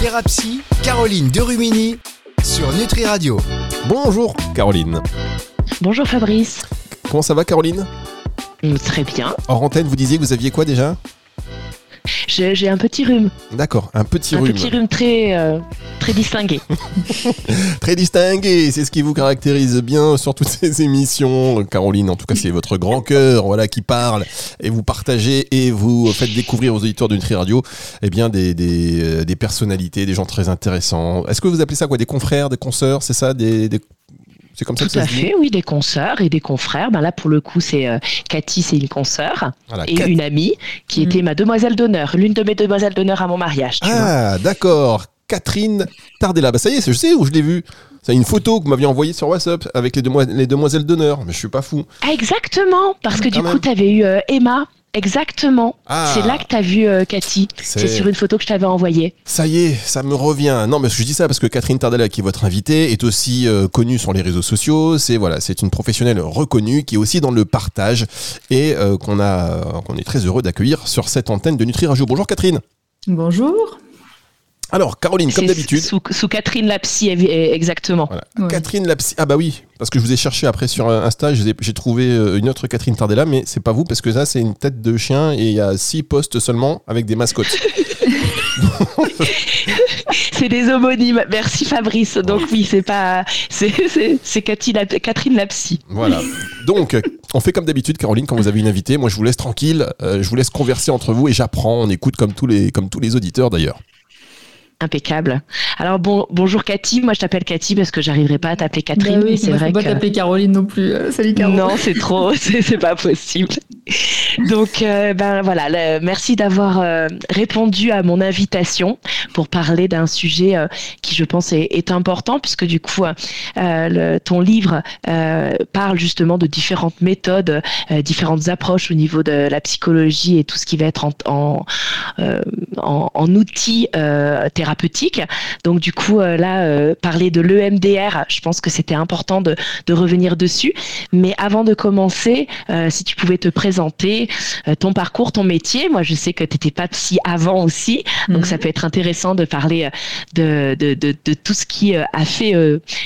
Thérapie, Caroline Derumini sur Nutri Radio. Bonjour Caroline. Bonjour Fabrice. Comment ça va Caroline? Mm, Très bien. Hors antenne, vous disiez que vous aviez quoi déjà? J'ai un petit rhume. D'accord, un petit un rhume. petit rhume très, euh, très distingué. Très distingué, c'est ce qui vous caractérise bien sur toutes ces émissions. Caroline, en tout cas, c'est votre grand cœur voilà, qui parle et vous partagez et vous faites découvrir aux auditeurs de Nutri Radio eh bien, des, des, euh, des personnalités, des gens très intéressants. Est-ce que vous appelez ça quoi Des confrères, des consoeurs, c'est ça des, des- C'est comme ça Tout que ça à se dit fait, oui, des consoeurs et des confrères. Ben là, pour le coup, c'est euh, Cathy, c'est une consoeur Voilà, et une amie qui était ma demoiselle d'honneur, l'une de mes demoiselles d'honneur à mon mariage. Tu. Ah, d'accord. Catherine Tardella. Bah, ça y est, je sais où je l'ai vu. C'est une photo que vous m'aviez envoyée sur WhatsApp avec les, demoiselles- les demoiselles d'honneur. Mais je suis pas fou. Ah, exactement, parce que Quand du même. coup, tu avais eu euh, Emma. Exactement. Ah. C'est là que tu as vu euh, Cathy. C'est- sur une photo que je t'avais envoyée. Ça y est, ça me revient. Non, mais je dis ça parce que Catherine Tardella, qui est votre invitée, est aussi euh, connue sur les réseaux sociaux. C'est voilà, c'est une professionnelle reconnue qui est aussi dans le partage et euh, qu'on a, euh, qu'on est très heureux d'accueillir sur cette antenne de Nutri Radio. Bonjour Catherine. Bonjour. Alors Caroline, comme d'habitude. Sous, sous Catherine Lapsy, ev- exactement. Voilà. Ouais. Catherine la psy- Ah bah oui, parce que je vous ai cherché après sur euh, Insta, j'ai trouvé euh, une autre Catherine Tardella, mais c'est pas vous parce que ça c'est une tête de chien et il y a six postes seulement avec des mascottes. C'est des homonymes. Merci Fabrice. Donc oui, c'est pas, c'est Catherine Lapsy. Voilà. Donc, on fait comme d'habitude, Caroline, quand vous avez une invitée. Moi, je vous laisse tranquille. euh, je vous laisse converser entre vous et j'apprends. On écoute comme tous les, comme tous les auditeurs d'ailleurs. Impeccable. Alors bon, bonjour Cathy. Moi, je t'appelle Cathy parce que j'arriverai pas à t'appeler Catherine. Bah oui, mais c'est moi, je vrai peux pas t'appeler Caroline non plus. Euh, salut Caro. non, c'est trop, c'est pas possible. Donc euh, ben voilà, le- merci d'avoir euh, répondu à mon invitation pour parler d'un sujet euh, qui, je pense, est, est important puisque du coup, le- ton livre parle justement de différentes méthodes, différentes approches au niveau de la psychologie et tout ce qui va être en, en, en, en outils euh, thérapeutiques. Donc du coup, euh, là, euh, parler de l'EMDR, je pense que c'était important de, de revenir dessus. Mais avant de commencer, euh, si tu pouvais te présenter, ton parcours, ton métier. Moi, je sais que tu n'étais pas psy avant aussi, donc Mhm. ça peut être intéressant de parler de, de, de, de tout ce qui a fait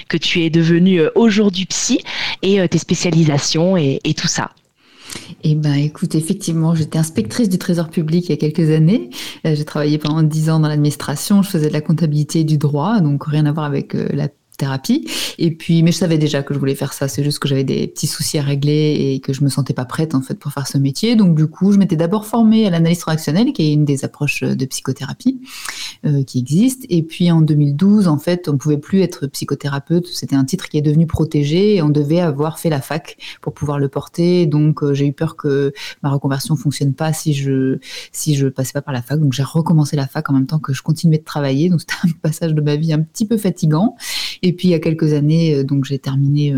que tu es devenu aujourd'hui psy et tes spécialisations et, et tout ça. Eh ben, écoute, effectivement, j'étais inspectrice du Trésor public il y a quelques années. Euh, j'ai travaillé pendant dix ans dans l'administration. Je faisais de la comptabilité et du droit, donc rien à voir avec euh, la thérapie. Et puis, mais je savais déjà que je voulais faire ça. C'est juste que j'avais des petits soucis à régler et que je me sentais pas prête en fait pour faire ce métier. Donc, du coup, je m'étais d'abord formée à l'analyse transactionnelle, qui est une des approches de psychothérapie euh, qui existe. Et puis, en 2012, en fait, on pouvait plus être psychothérapeute. C'était un titre qui est devenu protégé et on devait avoir fait la fac pour pouvoir le porter. Donc, euh, j'ai eu peur que ma reconversion fonctionne pas si je si je passais pas par la fac. Donc, j'ai recommencé la fac en même temps que je continuais de travailler. Donc, c'était un passage de ma vie un petit peu fatigant. Et puis, il y a quelques années, euh, donc j'ai terminé.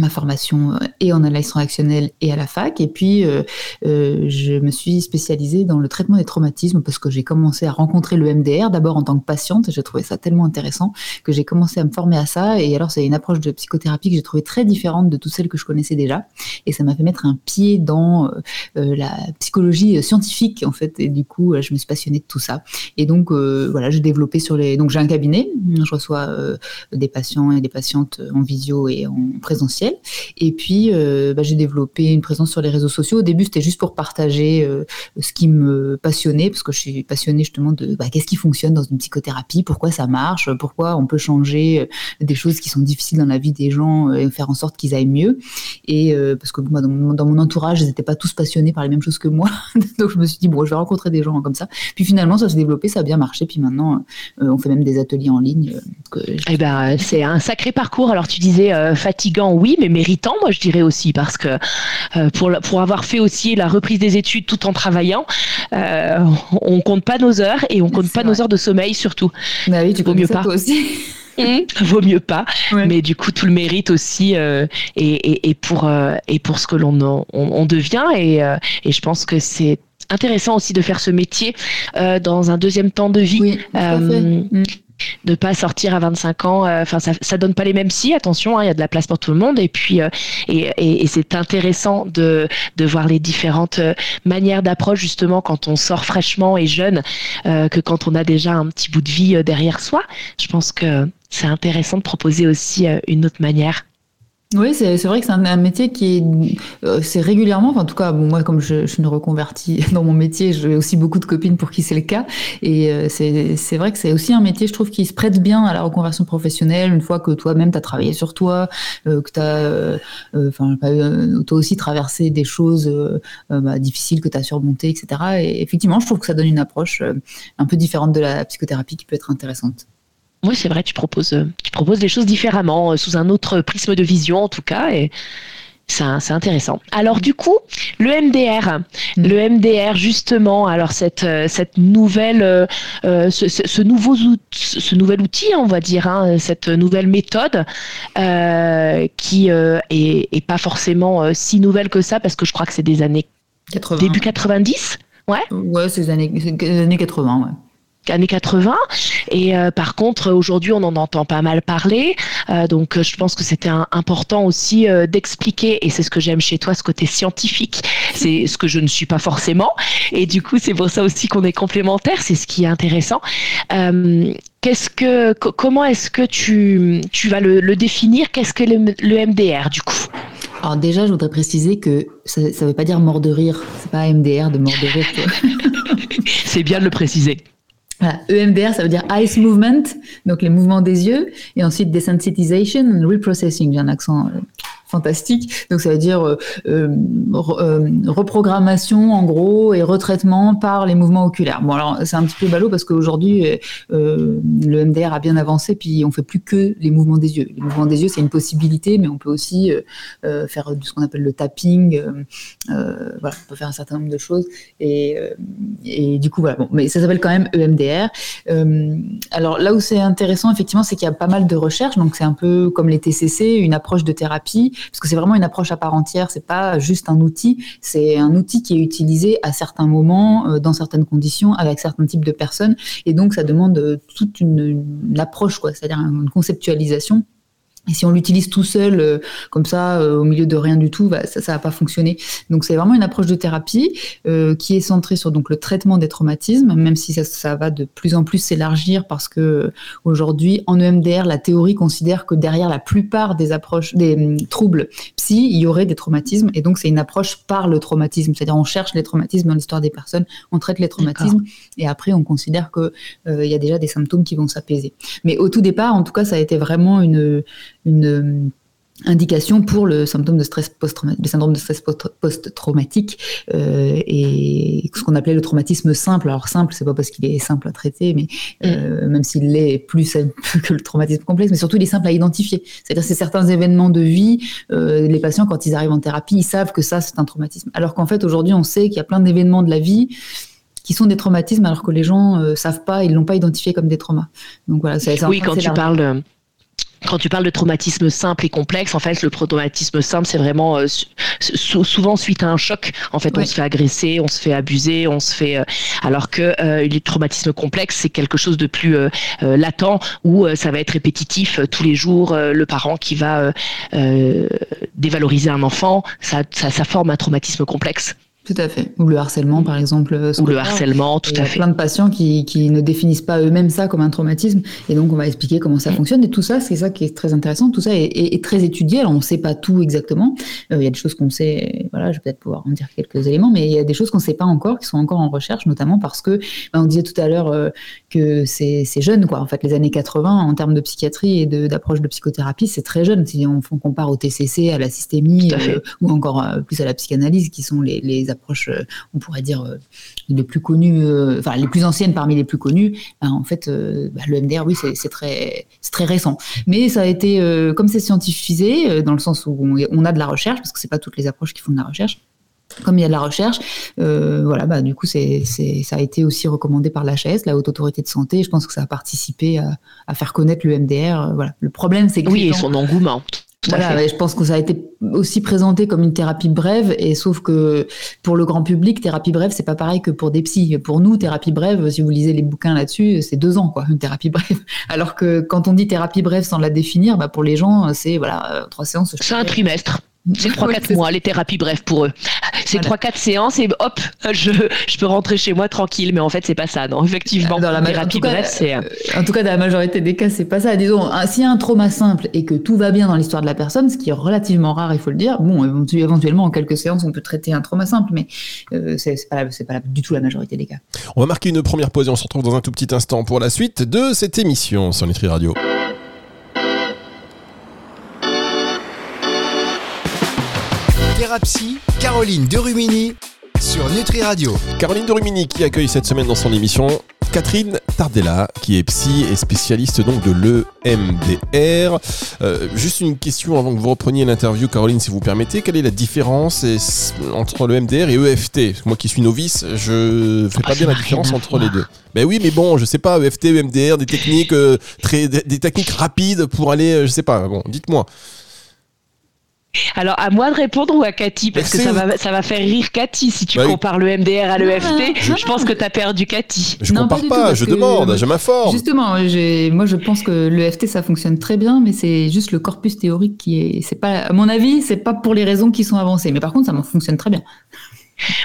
Ma formation euh, et en analyse transactionnelle et à la fac. Et puis, euh, euh, je me suis spécialisée dans le traitement des traumatismes parce que j'ai commencé à rencontrer le MDR d'abord en tant que patiente. J'ai trouvé ça tellement intéressant que j'ai commencé à me former à ça. Et alors, c'est une approche de psychothérapie que j'ai trouvée très différente de toutes celles que je connaissais déjà. Et ça m'a fait mettre un pied dans la psychologie scientifique, en fait. Et du coup, je me suis passionnée de tout ça. Et donc, voilà, j'ai développé sur les. Donc, j'ai un cabinet. Je reçois des patients et des patientes en visio et en présentiel. Et puis, euh, bah, j'ai développé une présence sur les réseaux sociaux. Au début, c'était juste pour partager euh, ce qui me passionnait, parce que je suis passionnée justement de bah, qu'est-ce qui fonctionne dans une psychothérapie, pourquoi ça marche, pourquoi on peut changer euh, des choses qui sont difficiles dans la vie des gens et faire en sorte qu'ils aillent mieux. Et parce que moi, dans mon, entourage, ils n'étaient pas tous passionnés par les mêmes choses que moi. Donc, je me suis dit, bon, je vais rencontrer des gens comme ça. Puis finalement, ça s'est développé, ça a bien marché. Puis maintenant, on fait même des ateliers en ligne. Eh ben, c'est un sacré parcours. Alors, tu disais fatigant, oui, mais méritant, moi, je dirais aussi, parce que euh, pour, pour avoir fait aussi la reprise des études tout en travaillant, euh, on compte pas nos heures et on compte pas vrai. nos heures de sommeil surtout. Bah oui, tu Vaut mieux ça pas. toi aussi. Vaut mieux pas. Ouais. Mais du coup, tout le mérite aussi euh, et, et, et pour, euh, et pour ce que l'on on, on devient. Et, euh, et je pense que c'est intéressant aussi de faire ce métier dans un deuxième temps de vie. Oui, Euh, ne pas sortir à 25 ans. Enfin, ça, ça donne pas les mêmes si. Attention, hein, il y a de la place pour tout le monde. Et puis, et, et, c'est intéressant de, de voir les différentes manières d'approche justement quand on sort fraîchement et jeune que quand on a déjà un petit bout de vie derrière soi. Je pense que c'est intéressant de proposer aussi une autre manière. Oui, c'est vrai que c'est un, métier qui est, euh, c'est régulièrement, enfin, en tout cas, moi, comme je, je me reconvertis dans mon métier, j'ai aussi beaucoup de copines pour qui c'est le cas. Et euh, c'est vrai que c'est aussi un métier, je trouve, qui se prête bien à la reconversion professionnelle, une fois que toi-même, tu as travaillé sur toi, euh, que tu as, enfin, toi aussi traversé des choses bah, difficiles que tu as surmontées, etc. Et effectivement, je trouve que ça donne une approche un peu différente de la psychothérapie qui peut être intéressante. Oui, c'est vrai, tu proposes, euh, tu proposes les choses différemment, euh, sous un autre prisme de vision en tout cas, et c'est intéressant. Alors du coup, le MDR, mm. le MDR justement, alors cette euh, cette nouvelle, ce, nouveau ce nouvel outil, on va dire, hein, cette nouvelle méthode, qui est, pas forcément si nouvelle que ça, parce que je crois que c'est des années 80. début 90, ouais. Ouais, c'est les années, années 80, ouais années 80. Et euh, par contre, aujourd'hui, on en entend pas mal parler. Euh, donc, euh, je pense que c'était important aussi d'expliquer, et c'est ce que j'aime chez toi, ce côté scientifique. C'est ce que je ne suis pas forcément. Et du coup, c'est pour ça aussi qu'on est complémentaires. C'est ce qui est intéressant. Qu'est-ce que, comment est-ce que tu, tu vas le, définir? Qu'est-ce que le, MDR du coup? Alors déjà, je voudrais préciser que ça ne veut pas dire mort de rire. C'est pas MDR de mort de rire. c'est bien de le préciser. EMDR, ça veut dire Ice Movement, donc les mouvements des yeux, et ensuite Desensitization and Reprocessing. J'ai un accent euh, fantastique. Donc ça veut dire euh, euh, euh, reprogrammation en gros et retraitement par les mouvements oculaires. Bon alors c'est un petit peu ballot parce qu'aujourd'hui le MDR a bien avancé puis on fait plus que les mouvements des yeux. Les mouvements des yeux c'est une possibilité mais on peut aussi faire ce qu'on appelle le tapping. voilà, on peut faire un certain nombre de choses et, et du coup voilà. Bon, mais ça s'appelle quand même EMDR. alors là où c'est intéressant effectivement c'est qu'il y a pas mal de recherches donc c'est un peu comme les TCC, une approche de thérapie parce que c'est vraiment une approche à part entière. C'est pas juste un outil, c'est un outil qui est utilisé à certains moments, euh, dans certaines conditions, avec certains types de personnes, et donc ça demande euh, toute une, une approche, quoi, c'est-à-dire une conceptualisation et si on l'utilise tout seul, euh, comme ça, euh, au milieu de rien du tout, bah, ça, ça va pas fonctionner. Donc c'est vraiment une approche de thérapie euh, qui est centrée sur donc le traitement des traumatismes, même si ça, ça va de plus en plus s'élargir parce que aujourd'hui en EMDR, la théorie considère que derrière la plupart des approches, des hum, troubles psy, il y aurait des traumatismes. Et donc c'est une approche par le traumatisme, c'est-à-dire on cherche les traumatismes dans l'histoire des personnes, on traite les traumatismes et après on considère que il y a déjà des symptômes qui vont s'apaiser. Mais au tout départ, en tout cas, ça a été vraiment une une euh, indication pour le symptôme de stress post le syndrome de stress post-traumatique euh, et ce qu'on appelait le traumatisme simple. Alors simple, c'est pas parce qu'il est simple à traiter, mais euh, mm. même s'il l'est plus que le traumatisme complexe, mais surtout il est simple à identifier. C'est-à-dire c'est certains événements de vie, les patients quand ils arrivent en thérapie, ils savent que ça c'est un traumatisme. Alors qu'en fait aujourd'hui on sait qu'il y a plein d'événements de la vie qui sont des traumatismes alors que les gens savent pas, ils l'ont pas identifié comme des traumas. Donc voilà, c'est Oui, quand tu parles quand tu parles de traumatisme simple et complexe, en fait, le traumatisme simple, c'est vraiment euh, souvent suite à un choc. En fait, on se fait agresser, on se fait abuser, on se fait. Euh, alors que euh, les traumatismes complexes, c'est quelque chose de plus latent où ça va être répétitif tous les jours. le parent qui va dévaloriser un enfant, ça, ça, ça forme un traumatisme complexe. Tout à fait. Ou le harcèlement, par exemple. Euh, Ou le harcèlement, tout à fait. Il y a plein de patients qui, qui ne définissent pas eux-mêmes ça comme un traumatisme. Et donc, on va expliquer comment ça mm. fonctionne. Et tout ça, c'est ça qui est très intéressant. Tout ça est, est, très étudié. Alors, on ne sait pas tout exactement. Euh, il y a des choses qu'on sait. Voilà, je vais peut-être pouvoir en dire quelques éléments. Mais il y a des choses qu'on ne sait pas encore, qui sont encore en recherche, notamment parce que, ben, on disait tout à l'heure euh, que c'est jeune, quoi. En fait, les années 80, en termes de psychiatrie et d'approche de, psychothérapie, c'est très jeune. Si on, compare au TCC, à la systémie, ou encore plus à la psychanalyse, qui sont les, les approches, euh, on pourrait dire, euh, les plus connues, euh, enfin les plus anciennes parmi les plus connues, ben, en fait, ben, le MDR, oui, c'est très, très récent. Mais ça a été, comme c'est scientifisé, dans le sens où on, a de la recherche, parce que c'est pas toutes les approches qui font de la recherche, comme il y a de la recherche, voilà, bah, du coup, c'est, ça a été aussi recommandé par l'HAS, la Haute Autorité de Santé. Je pense que ça a participé à, faire connaître le MDR. voilà. Le problème, c'est que. Oui, et son engouement. voilà, je pense que ça a été aussi présenté comme une thérapie brève, et sauf que pour le grand public, thérapie brève, c'est pas pareil que pour des psys. Pour nous, thérapie brève, si vous lisez les bouquins là-dessus, c'est deux ans, quoi, une thérapie brève. Alors que quand on dit thérapie brève sans la définir, bah pour les gens, c'est voilà, euh, trois séances. C'est un trimestre. C'est 3-4 mois, les thérapies bref pour eux. C'est 3-4 séances et hop, je, je peux rentrer chez moi tranquille. Mais en fait, c'est pas ça. Non, effectivement, dans la thérapie bref, c'est. Euh, en tout cas, dans la majorité des cas, c'est pas ça. Disons, s'il y a un trauma simple et que tout va bien dans l'histoire de la personne, ce qui est relativement rare, il faut le dire, bon, éventuellement, en quelques séances, on peut traiter un trauma simple, mais euh, c'est pas, pas du tout la majorité des cas. On va marquer une première pause et on se retrouve dans un tout petit instant pour la suite de cette émission sur Nutri Radio. Thérapie, Caroline Derumini sur Nutri Radio. Caroline Derumini qui accueille cette semaine dans son émission Catherine Tardella, qui est psy et spécialiste donc de l'EMDR. Euh, juste une question avant que vous repreniez l'interview, Caroline, si vous permettez. Quelle est la différence entre l'EMDR et EFT Moi qui suis novice, je fais pas ah, bien la différence entre les deux. Ben oui, mais bon, je sais pas, EFT, EMDR, des techniques euh, très, des techniques rapides pour aller, euh, je sais pas. Bon, dites-moi. Alors, à moi de répondre ou à Cathy Parce que ça va, ça va faire rire Cathy si tu bah compares le MDR à l'EFT. Je pense que tu as perdu Cathy. Je ne compare pas, je demande, je m'informe. Justement, moi je pense que l'EFT ça fonctionne très bien, mais c'est juste le corpus théorique qui est. C'est pas, à mon avis, c'est pas pour les raisons qui sont avancées. Mais par contre, ça fonctionne très bien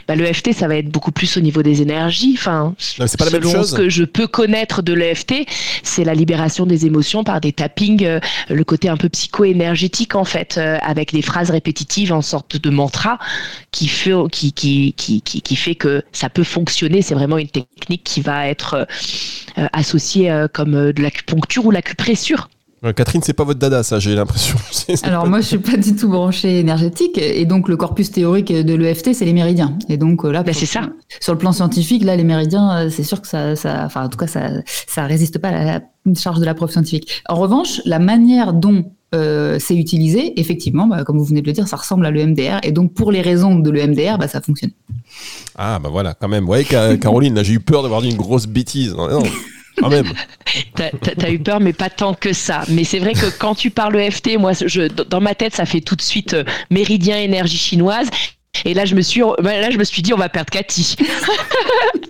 bah, l'EFT, ça va être beaucoup plus au niveau des énergies. Enfin, c'est pas la même chose. Ce que je peux connaître de l'EFT, c'est la libération des émotions par des tappings, euh, le côté un peu psycho-énergétique en fait, euh, avec des phrases répétitives en sorte de mantra qui fait, qui, qui, qui, qui, fait que ça peut fonctionner. C'est vraiment une technique qui va être euh, associée comme de l'acupuncture ou l'acupressure. Catherine, c'est pas votre dada, ça, j'ai l'impression. Alors moi, je suis pas du tout branchée énergétique, et donc le corpus théorique de l'EFT, c'est les méridiens. Et donc euh, là, bah, c'est ça. Sur le plan scientifique, là, les méridiens, euh, c'est sûr que ça, ça, enfin, en tout cas, ça, ça résiste pas à la charge de la preuve scientifique. En revanche, la manière dont euh, c'est utilisé, effectivement, bah, comme vous venez de le dire, ça ressemble à l'EMDR, et donc pour les raisons de l'EMDR, bah, ça fonctionne. Ah bah voilà, quand même. Vous voyez, Caroline, là, j'ai eu peur d'avoir dit une grosse bêtise. Non, quand même. t'as, as eu peur, mais pas tant que ça. Mais c'est vrai que quand tu parles EFT, moi, je, dans ma tête, ça fait tout de suite euh, méridien énergie chinoise. Et là, je me suis, bah, là, je me suis dit, on va perdre Cathy.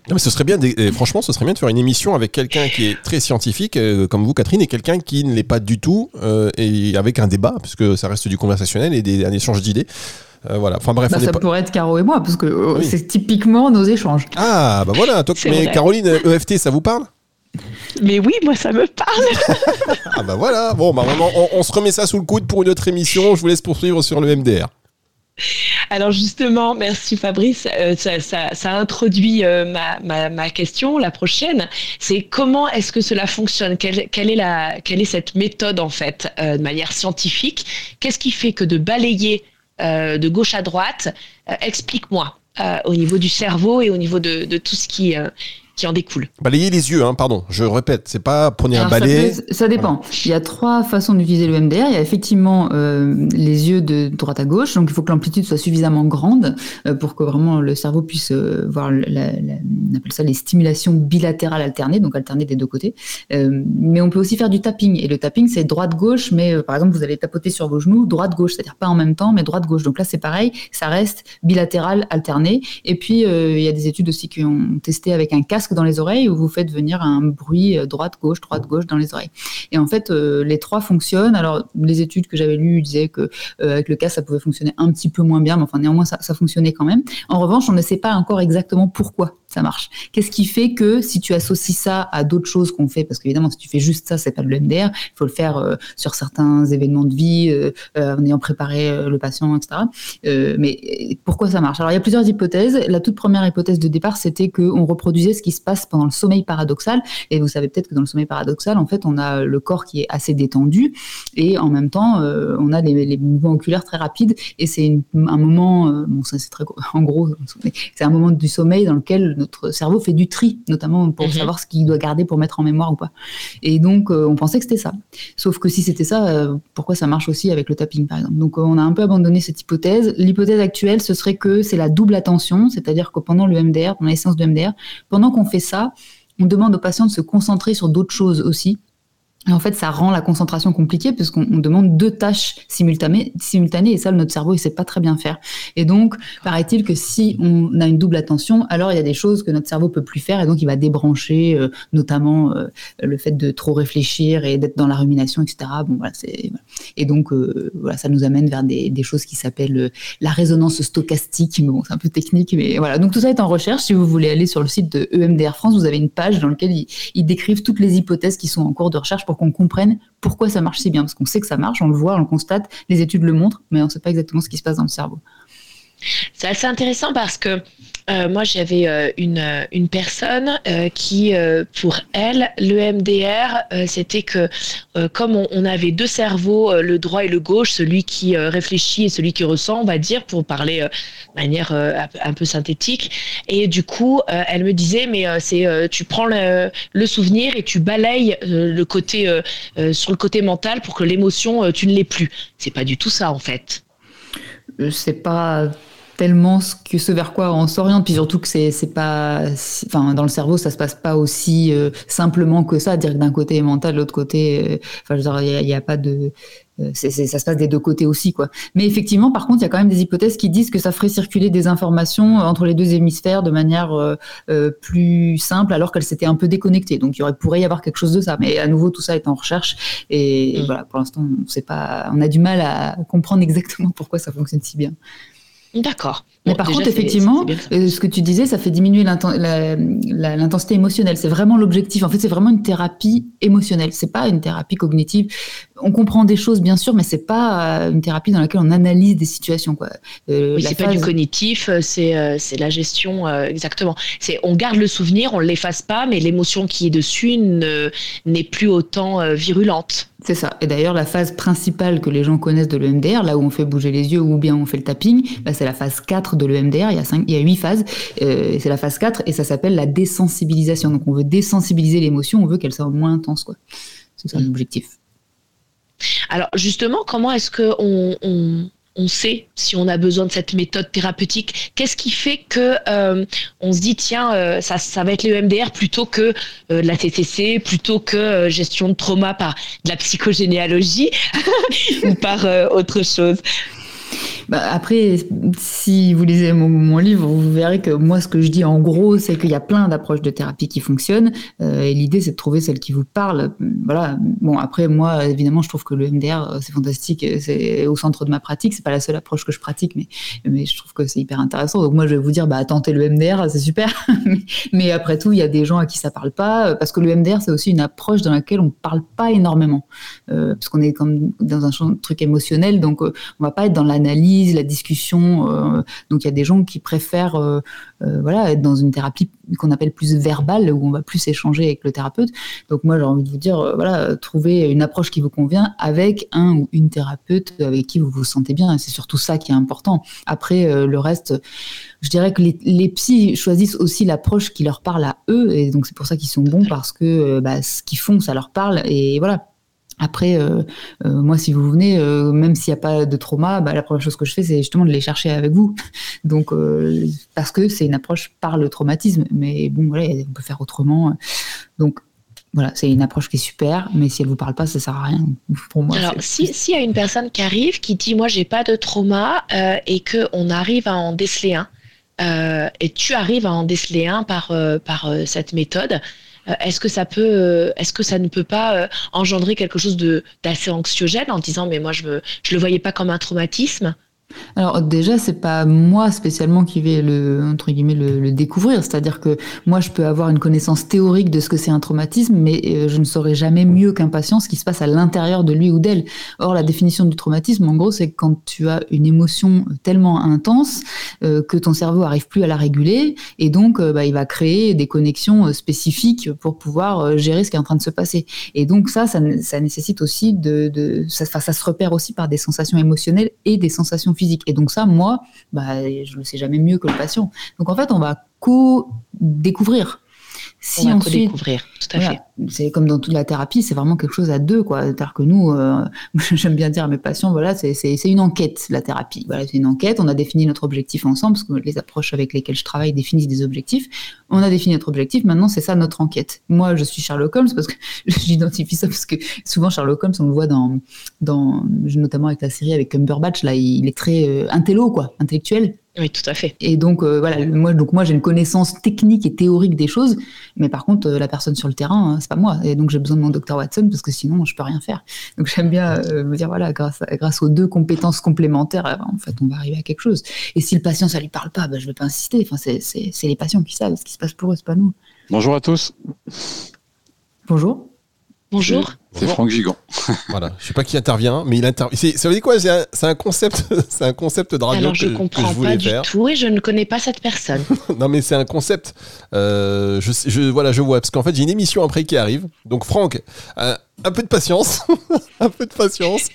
non, mais ce serait bien, franchement, ce serait bien de faire une émission avec quelqu'un qui est très scientifique, euh, comme vous, Catherine, et quelqu'un qui ne l'est pas du tout, euh, et avec un débat, puisque ça reste du conversationnel et des, un échange d'idées. voilà. Enfin bref, bah, ça pourrait être Caro et moi, parce que c'est typiquement nos échanges. Ah, bah voilà. Toi, mais Caroline, EFT, ça vous parle? Mais oui, moi ça me parle. ah bah voilà, bon, bah on, se remet ça sous le coude pour une autre émission. Je vous laisse poursuivre sur le MDR. Alors justement, merci Fabrice, euh, ça, introduit euh, ma, question, la prochaine. C'est comment est-ce que cela fonctionne? Quelle, est la, quelle est cette méthode en fait, euh, de manière scientifique? Qu'est-ce qui fait que de balayer de gauche à droite? Explique-moi au niveau du cerveau et au niveau de, de tout ce qui qui en découle. Balayer les yeux, hein, pardon, je répète, c'est pas prenez un balai. Ça, dépend. Il y a trois façons d'utiliser le MDR. Il y a effectivement euh, les yeux de droite à gauche, donc il faut que l'amplitude soit suffisamment grande euh, pour que vraiment le cerveau puisse euh, voir, la, on appelle ça les stimulations bilatérales alternées, donc alternées des deux côtés. mais on peut aussi faire du tapping, et le tapping c'est droite-gauche, mais par exemple vous allez tapoter sur vos genoux, droite-gauche, c'est-à-dire pas en même temps, mais droite-gauche. Donc là c'est pareil, ça reste bilatéral alterné. Et puis il y a des études aussi qui ont testé avec un casque dans les oreilles où vous faites venir un bruit euh, droite-gauche, droite-gauche dans les oreilles. Et en fait, euh, les trois fonctionnent. Alors, les études que j'avais lues disaient que euh, avec le casque, ça pouvait fonctionner un petit peu moins bien, mais enfin, néanmoins, ça, ça fonctionnait quand même. En revanche, on ne sait pas encore exactement pourquoi ça marche. Qu'est-ce qui fait que si tu associes ça à d'autres choses qu'on fait, parce qu'évidemment, si tu fais juste ça, c'est pas de l'MDR, il faut le faire sur certains événements de vie, en ayant préparé le patient, etc. mais pourquoi ça marche? Alors, il y a plusieurs hypothèses. La toute première hypothèse de départ, c'était qu'on reproduisait ce qui se passe pendant le sommeil paradoxal. Et vous savez peut-être que dans le sommeil paradoxal, en fait, on a le corps qui est assez détendu et en même temps, euh, on a les, mouvements oculaires très rapides. Et c'est un moment, euh, bon, ça c'est très en gros, c'est un moment du sommeil dans lequel notre cerveau fait du tri, notamment pour mhm. savoir ce qu'il doit garder pour mettre en mémoire ou pas. Et donc, euh, on pensait que c'était ça. Sauf que si c'était ça, pourquoi ça marche aussi avec le tapping, par exemple? Donc, on a un peu abandonné cette hypothèse. L'hypothèse actuelle, ce serait que c'est la double attention, c'est-à-dire que pendant le MDR, pendant les séances de MDR, pendant qu'on fait ça, on demande aux patients de se concentrer sur d'autres choses aussi Et en fait, ça rend la concentration compliquée parce qu'on demande deux tâches simultanées, simultanées et ça, notre cerveau, il sait pas très bien faire. Et donc, paraît-il que si on a une double attention, alors il y a des choses que notre cerveau peut plus faire et donc il va débrancher, euh, notamment euh, le fait de trop réfléchir et d'être dans la rumination, etc. Bon, voilà, c'est et donc euh, voilà, ça nous amène vers des, choses qui s'appellent la résonance stochastique. Bon, c'est un peu technique, mais voilà. Donc tout ça est en recherche. Si vous voulez aller sur le site de EMDR France, vous avez une page dans laquelle ils, ils décrivent toutes les hypothèses qui sont en cours de recherche pour qu'on comprenne pourquoi ça marche si bien. Parce qu'on sait que ça marche, on le voit, on le constate, les études le montrent, mais on ne sait pas exactement ce qui se passe dans le cerveau. C'est assez intéressant parce que euh, moi, j'avais euh, une, euh, une personne qui, pour elle, le MDR, c'était que comme on, avait deux cerveaux, le droit et le gauche, celui qui réfléchit et celui qui ressent, on va dire, pour parler de manière un peu synthétique. Et du coup, elle me disait, mais c'est tu prends le, souvenir et tu balayes le côté sur le côté mental pour que l'émotion, tu ne l'aies plus. C'est pas du tout ça, en fait. C'est pas tellement ce, que, ce vers quoi on s'oriente, puis surtout que c'est, c'est pas, enfin, dans le cerveau, ça se passe pas aussi euh, simplement que ça, dire que d'un côté est mental, de l'autre côté, euh, enfin, il n'y a, pas de, euh, c'est, ça se passe des deux côtés aussi, quoi. Mais effectivement, par contre, il y a quand même des hypothèses qui disent que ça ferait circuler des informations entre les deux hémisphères de manière plus simple, alors qu'elles s'étaient un peu déconnectées. Donc, il y aurait, pourrait y avoir quelque chose de ça. Mais à nouveau, tout ça est en recherche, et, mm. voilà, pour l'instant, on sait pas, on a du mal à comprendre exactement pourquoi ça fonctionne si bien. D'accord. Mais par contre, effectivement, euh, ce que tu disais, ça fait diminuer l'intensité émotionnelle. C'est vraiment l'objectif. En fait, c'est vraiment une thérapie émotionnelle. C'est pas une thérapie cognitive. On comprend des choses, bien sûr, mais c'est pas euh, une thérapie dans laquelle on analyse des situations. Quoi. Euh, oui, c'est pas du cognitif, c'est c'est la gestion exactement. C'est on garde le souvenir, on l'efface pas, mais l'émotion qui est dessus n'est plus autant virulente. C'est ça. Et d'ailleurs, la phase principale que les gens connaissent de l'EMDR, là où on fait bouger les yeux ou bien on fait le tapping, bah, c'est la phase 4 de l'EMDR. Il y a il y a 8 phases. Euh, c'est la phase 4 et ça s'appelle la désensibilisation. Donc on veut désensibiliser l'émotion, on veut qu'elle soit moins intense. C'est ça l'objectif. Alors justement, comment est-ce qu'on on, on sait si on a besoin de cette méthode thérapeutique? Qu'est-ce qui fait que euh, on se dit tiens euh, ça, ça va être l'EMDR plutôt que euh, la TCC, plutôt que gestion de trauma par de la psychogénéalogie ou par autre chose? Bah, après, si vous lisez mon, livre, vous verrez que moi, ce que je dis en gros, c'est qu'il y a plein d'approches de thérapie qui fonctionnent. Euh, et l'idée, c'est de trouver celle qui vous parle. Voilà. Bon, après, moi, évidemment, je trouve que le MDR, euh, c'est fantastique. C'est au centre de ma pratique. C'est pas la seule approche que je pratique, mais, je trouve que c'est hyper intéressant. Donc, moi, je vais vous dire, bah, tentez le MDR, c'est super. mais après tout, il y a des gens à qui ça parle pas. Parce que le MDR, c'est aussi une approche dans laquelle on parle pas énormément. Euh, parce qu'on est comme dans un truc émotionnel. Donc, on va pas être dans l'analyse la discussion. Euh, donc il y a des gens qui préfèrent euh, euh, voilà, être dans une thérapie qu'on appelle plus verbale, où on va plus échanger avec le thérapeute. Donc moi j'ai envie de vous dire, voilà, trouver une approche qui vous convient avec un ou une thérapeute avec qui vous vous sentez bien. C'est surtout ça qui est important. Après le reste, je dirais que les, les psys choisissent aussi l'approche qui leur parle à eux, et donc c'est pour ça qu'ils sont bons parce que bah, ce qu'ils font, ça leur parle, et voilà. Après, euh, euh, moi, si vous venez, euh, même s'il n'y a pas de trauma, bah, la première chose que je fais, c'est justement de les chercher avec vous. Donc, parce que c'est une approche par le traumatisme. Mais bon, voilà, on peut faire autrement. Donc, voilà, c'est une approche qui est super, mais si elle vous parle pas, ça sert à rien pour moi. Alors, s'il si y a une personne qui arrive, qui dit, moi, j'ai pas de trauma, et que on arrive à en déceler un, et tu arrives à en déceler un par par cette méthode. Euh, est-ce que ça peut, euh, est-ce que ça ne peut pas euh, engendrer quelque chose de d'assez anxiogène en disant mais moi je ne je le voyais pas comme un traumatisme? Alors déjà, c'est pas moi spécialement qui vais le entre guillemets le, découvrir. C'est-à-dire que moi, je peux avoir une connaissance théorique de ce que c'est un traumatisme, mais euh, je ne saurais jamais mieux qu'un patient ce qui se passe à l'intérieur de lui ou d'elle. Or, la définition du traumatisme, en gros, c'est quand tu as une émotion tellement intense euh, que ton cerveau arrive plus à la réguler, et donc euh, bah, il va créer des connexions spécifiques pour pouvoir gérer ce qui est en train de se passer. Et donc ça, ça, nécessite aussi de, de ça, ça se repère aussi par des sensations émotionnelles et des sensations physique. Et donc ça, moi, bah, je ne sais jamais mieux que le patient. Donc en fait, on va co-découvrir. Si on ensuite, découvrir, tout à fait. C'est comme dans toute la thérapie, c'est vraiment quelque chose à deux, quoi. C'est-à-dire que nous, euh, j'aime bien dire à mes patients, voilà, c'est une enquête, la thérapie. Voilà, c'est une enquête. On a défini notre objectif ensemble, parce que les approches avec lesquelles je travaille définissent des objectifs. On a défini notre objectif. Maintenant, c'est ça notre enquête. Moi, je suis Sherlock Holmes parce que j'identifie ça parce que souvent Sherlock Holmes, on le voit dans, dans, notamment avec la série avec Cumberbatch, là, il est très euh, intello, quoi, intellectuel. Oui, tout à fait. Et donc euh, voilà, moi donc moi j'ai une connaissance technique et théorique des choses, mais par contre euh, la personne sur le terrain, hein, c'est pas moi. Et donc j'ai besoin de mon docteur Watson parce que sinon je peux rien faire. Donc j'aime bien euh, me dire voilà, grâce grâce aux deux compétences complémentaires, en fait on va arriver à quelque chose. Et si le patient ça lui parle pas, ben, je vais pas insister. Enfin c'est c'est les patients qui savent ce qui se passe pour eux, c'est pas nous. Bonjour à tous. Bonjour. Bonjour. C'est Franck Gigant. voilà, je sais pas qui intervient, mais il intervient. Ça veut dire quoi? C'est un, concept, c'est un concept de radio Alors, je que, comprends je voulais pas du tout et je ne connais pas cette personne. non, mais c'est un concept. Euh, je, je, voilà, je vois parce qu'en fait j'ai une émission après qui arrive. Donc Franck, euh, un peu de patience, un peu de patience.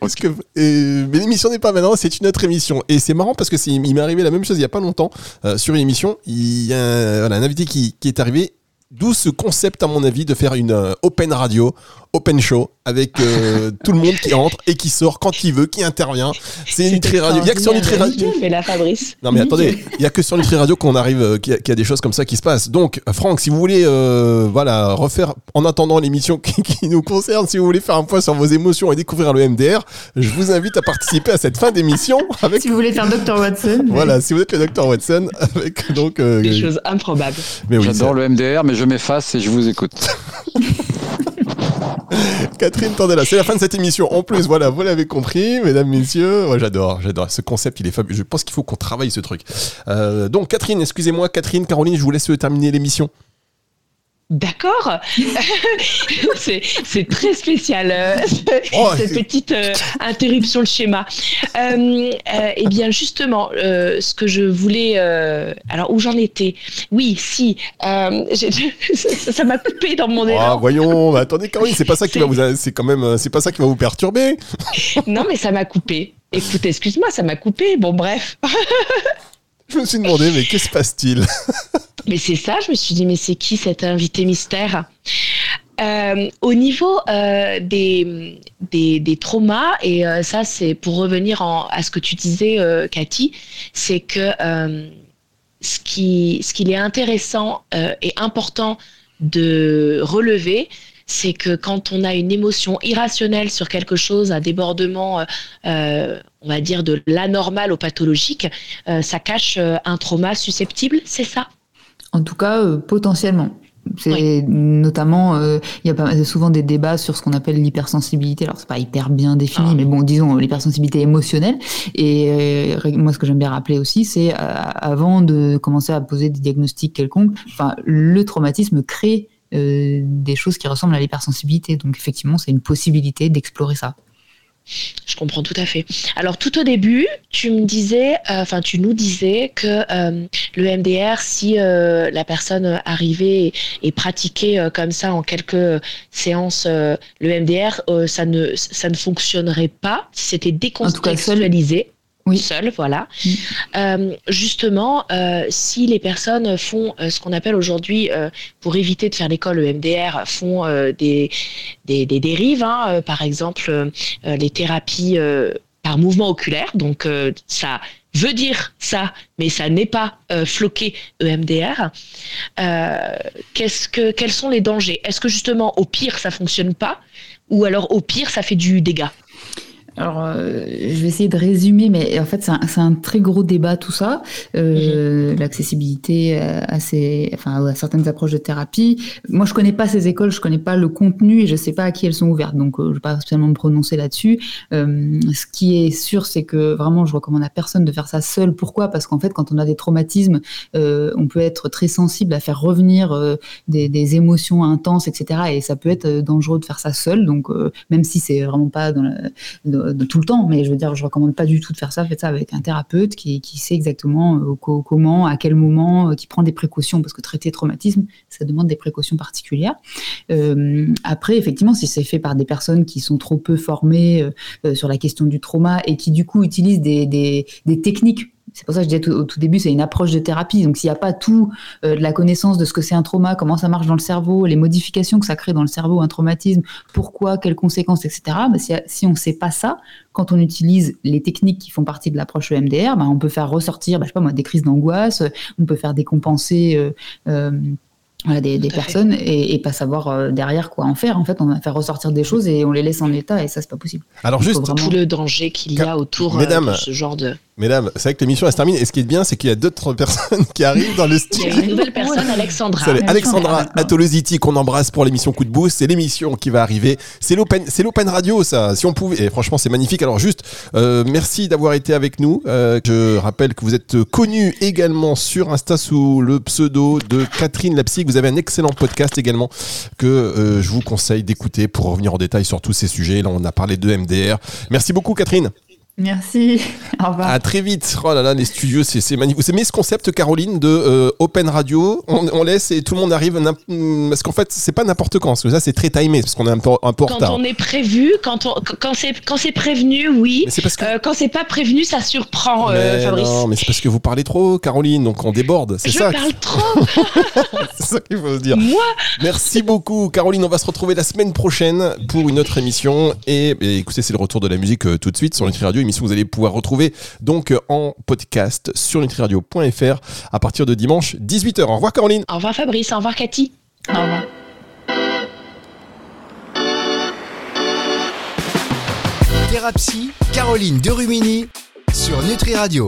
Parce que mais l'émission n'est pas maintenant, c'est une autre émission. Et c'est marrant parce que il m'est arrivé la même chose il y a pas longtemps euh, sur une émission. Il y a un, un invité qui, qui est arrivé D'où ce concept, à mon avis, de faire une euh, open radio open show avec euh, tout le monde qui entre et qui sort quand il veut, qui intervient. C'est Nutri Radio. Il y a que sur Nutri Radio. Mais la Fabrice. Non mais attendez, il y a que sur Nutri Radio qu'on arrive, euh, qu'il y, a des choses comme ça qui se passent. Donc Franck, si vous voulez, euh, voilà, refaire en attendant l'émission qui, nous concerne, si vous voulez faire un point sur vos émotions et découvrir le MDR, je vous invite à participer à cette fin d'émission avec. Si vous voulez faire Dr Watson. Voilà, si vous êtes le Dr Watson avec donc des choses improbables. J'adore le MDR, mais je m'efface et je vous écoute. Catherine Tandela, c'est la fin de cette émission. En plus, voilà, vous l'avez compris, mesdames, messieurs. j'adore, j'adore. Ce concept, il est fabuleux. Je pense qu'il faut qu'on travaille ce truc. Euh, donc, Catherine, excusez-moi, Catherine, Caroline, je vous laisse terminer l'émission. D'accord. c'est très spécial, euh, oh, cette petite euh, interruption de schéma. Euh, eh bien, justement, ce que je voulais. alors, où j'en étais? Oui, si. ça m'a coupé dans mon élan. Ah, voyons, attendez, Caroline, c'est pas ça qui va vous. C'est quand même. C'est pas ça qui va vous perturber. non, mais ça m'a coupé. Écoute, excuse-moi, ça m'a coupé. Bon, bref. Je me suis demandé, mais qu'est-ce se passe-t-il? Mais c'est ça, je me suis dit, mais c'est qui cet invité mystère? Euh, au niveau euh, des, des, traumas, et euh, ça c'est pour revenir à ce que tu disais, Cathy, c'est que ce, qui, ce qu'il est intéressant et important de relever, c'est que quand on a une émotion irrationnelle sur quelque chose, un débordement, on va dire, de l'anormal au pathologique, ça cache un trauma susceptible, c'est ça? En tout cas, euh, potentiellement. C'est notamment, euh, il y a souvent des débats sur ce qu'on appelle l'hypersensibilité. Alors c'est pas hyper bien défini, ah. mais bon, disons l'hypersensibilité émotionnelle. Et euh, moi, ce que j'aime bien rappeler aussi, c'est avant de commencer à poser des diagnostics quelconques, enfin, le traumatisme crée des choses qui ressemblent à l'hypersensibilité. Donc effectivement, c'est une possibilité d'explorer ça. Je comprends tout à fait. Alors tout au début, tu me disais, euh, enfin tu nous disais que euh, le MDR, si euh, la personne arrivait et, pratiquait comme ça en quelques séances le MDR, ça ne ça ne fonctionnerait pas si c'était décontextualisé oui. seul, voilà. Mm. Euh, justement, euh, si les personnes font euh, ce qu'on appelle aujourd'hui, pour éviter de faire l'école EMDR, font des, des, dérives, hein, par exemple les thérapies par mouvement oculaire, donc ça veut dire ça, mais ça n'est pas floqué EMDR. qu'est-ce que, quels sont les dangers? Est-ce que justement, au pire, ça fonctionne pas, ou alors au pire, ça fait du dégât? Alors, euh, je vais essayer de résumer, mais en fait, c'est un, un, très gros débat tout ça. Euh, mhm. L'accessibilité à, ces, enfin, à certaines approches de thérapie. Moi, je connais pas ces écoles, je connais pas le contenu et je sais pas à qui elles sont ouvertes, donc euh, je vais pas spécialement me prononcer là-dessus. Euh, ce qui est sûr, c'est que vraiment, je recommande à personne de faire ça seul. Pourquoi? Parce qu'en fait, quand on a des traumatismes, euh, on peut être très sensible à faire revenir des, des, émotions intenses, etc. Et ça peut être dangereux de faire ça seul. Donc, même si c'est vraiment pas dans, la, tout le temps, mais je veux dire, je recommande pas du tout de faire ça. Faites ça avec un thérapeute qui, sait exactement euh, comment, à quel moment, euh, qui prend des précautions, parce que traiter traumatisme, ça demande des précautions particulières. Euh, après, effectivement, si c'est fait par des personnes qui sont trop peu formées sur la question du trauma et qui du coup utilisent des techniques c'est pour ça que je disais au tout début, c'est une approche de thérapie. Donc, s'il n'y a pas tout de la connaissance de ce que c'est un trauma, comment ça marche dans le cerveau, les modifications que ça crée dans le cerveau, un traumatisme, pourquoi, quelles conséquences, etc. Bah, si, si, on ne sait pas ça, quand on utilise les techniques qui font partie de l'approche EMDR, bah, on peut faire ressortir, bah, je sais pas moi, des crises d'angoisse, on peut faire décompenser. Euh, euh, voilà, des, des personnes et, et, pas savoir euh, derrière quoi en faire. En fait, on va faire ressortir des choses et on les laisse en état et ça, c'est pas possible. Alors, juste vraiment... tout le danger qu'il y a autour Mesdames, de ce genre de. Mesdames, c'est vrai que l'émission elle se termine et ce qui est bien, c'est qu'il y a d'autres personnes qui arrivent dans le studio. Il y a une nouvelle personne, Alexandra. C'est Alexandra Atolositi qu'on embrasse pour l'émission Coup de Boost. C'est l'émission qui va arriver. C'est l'open, c'est l'open radio, ça. Si on pouvait, et franchement, c'est magnifique. Alors juste, euh, merci d'avoir été avec nous. Euh, je rappelle que vous êtes connu également sur Insta sous le pseudo de Catherine Lapsig. Vous avez un excellent podcast également que euh, je vous conseille d'écouter pour revenir en détail sur tous ces sujets. Là, on a parlé de MDR. Merci beaucoup, Catherine. Merci. Au revoir. À très vite. Oh là là, les studios, c'est magnifique. Vous aimez ce concept, Caroline, de euh, open radio? On, on, laisse et tout le monde arrive. Parce qu'en fait, c'est pas n'importe quand. Parce que ça, c'est très timé. Parce qu'on est un peu, un peu quand retard. on est prévu, quand, on, quand c'est quand c'est prévenu, oui. Mais parce que... euh, quand c'est pas prévenu, ça surprend, mais euh, Fabrice. Non, mais c'est parce que vous parlez trop, Caroline. Donc on déborde. C'est Je ça. parle trop. c'est ça qu'il faut se dire. Moi. Merci beaucoup, Caroline. On va se retrouver la semaine prochaine pour une autre émission. Et, et écoutez, c'est le retour de la musique euh, tout de suite sur Nutri Radio, émission vous allez pouvoir retrouver donc en podcast sur nutriradio.fr à partir de dimanche 18h. Au revoir Caroline. Au revoir Fabrice, au revoir Cathy. Au revoir. Thérapie, Caroline Derumini sur Nutri Radio.